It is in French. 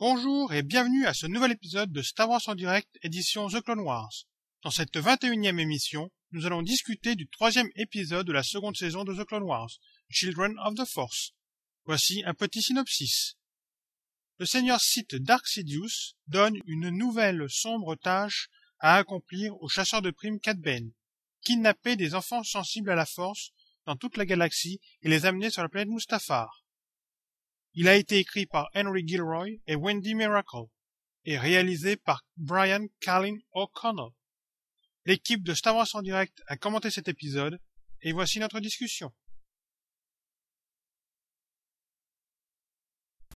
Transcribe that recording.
Bonjour et bienvenue à ce nouvel épisode de Star Wars en direct édition The Clone Wars. Dans cette 21e émission, nous allons discuter du troisième épisode de la seconde saison de The Clone Wars, Children of the Force. Voici un petit synopsis. Le seigneur Sith Dark Sidious donne une nouvelle sombre tâche à accomplir au chasseur de primes Cat Bane, kidnapper des enfants sensibles à la force dans toute la galaxie et les amener sur la planète Mustafar. Il a été écrit par Henry Gilroy et Wendy Miracle et réalisé par Brian Carlin O'Connell. L'équipe de Star Wars en direct a commenté cet épisode et voici notre discussion.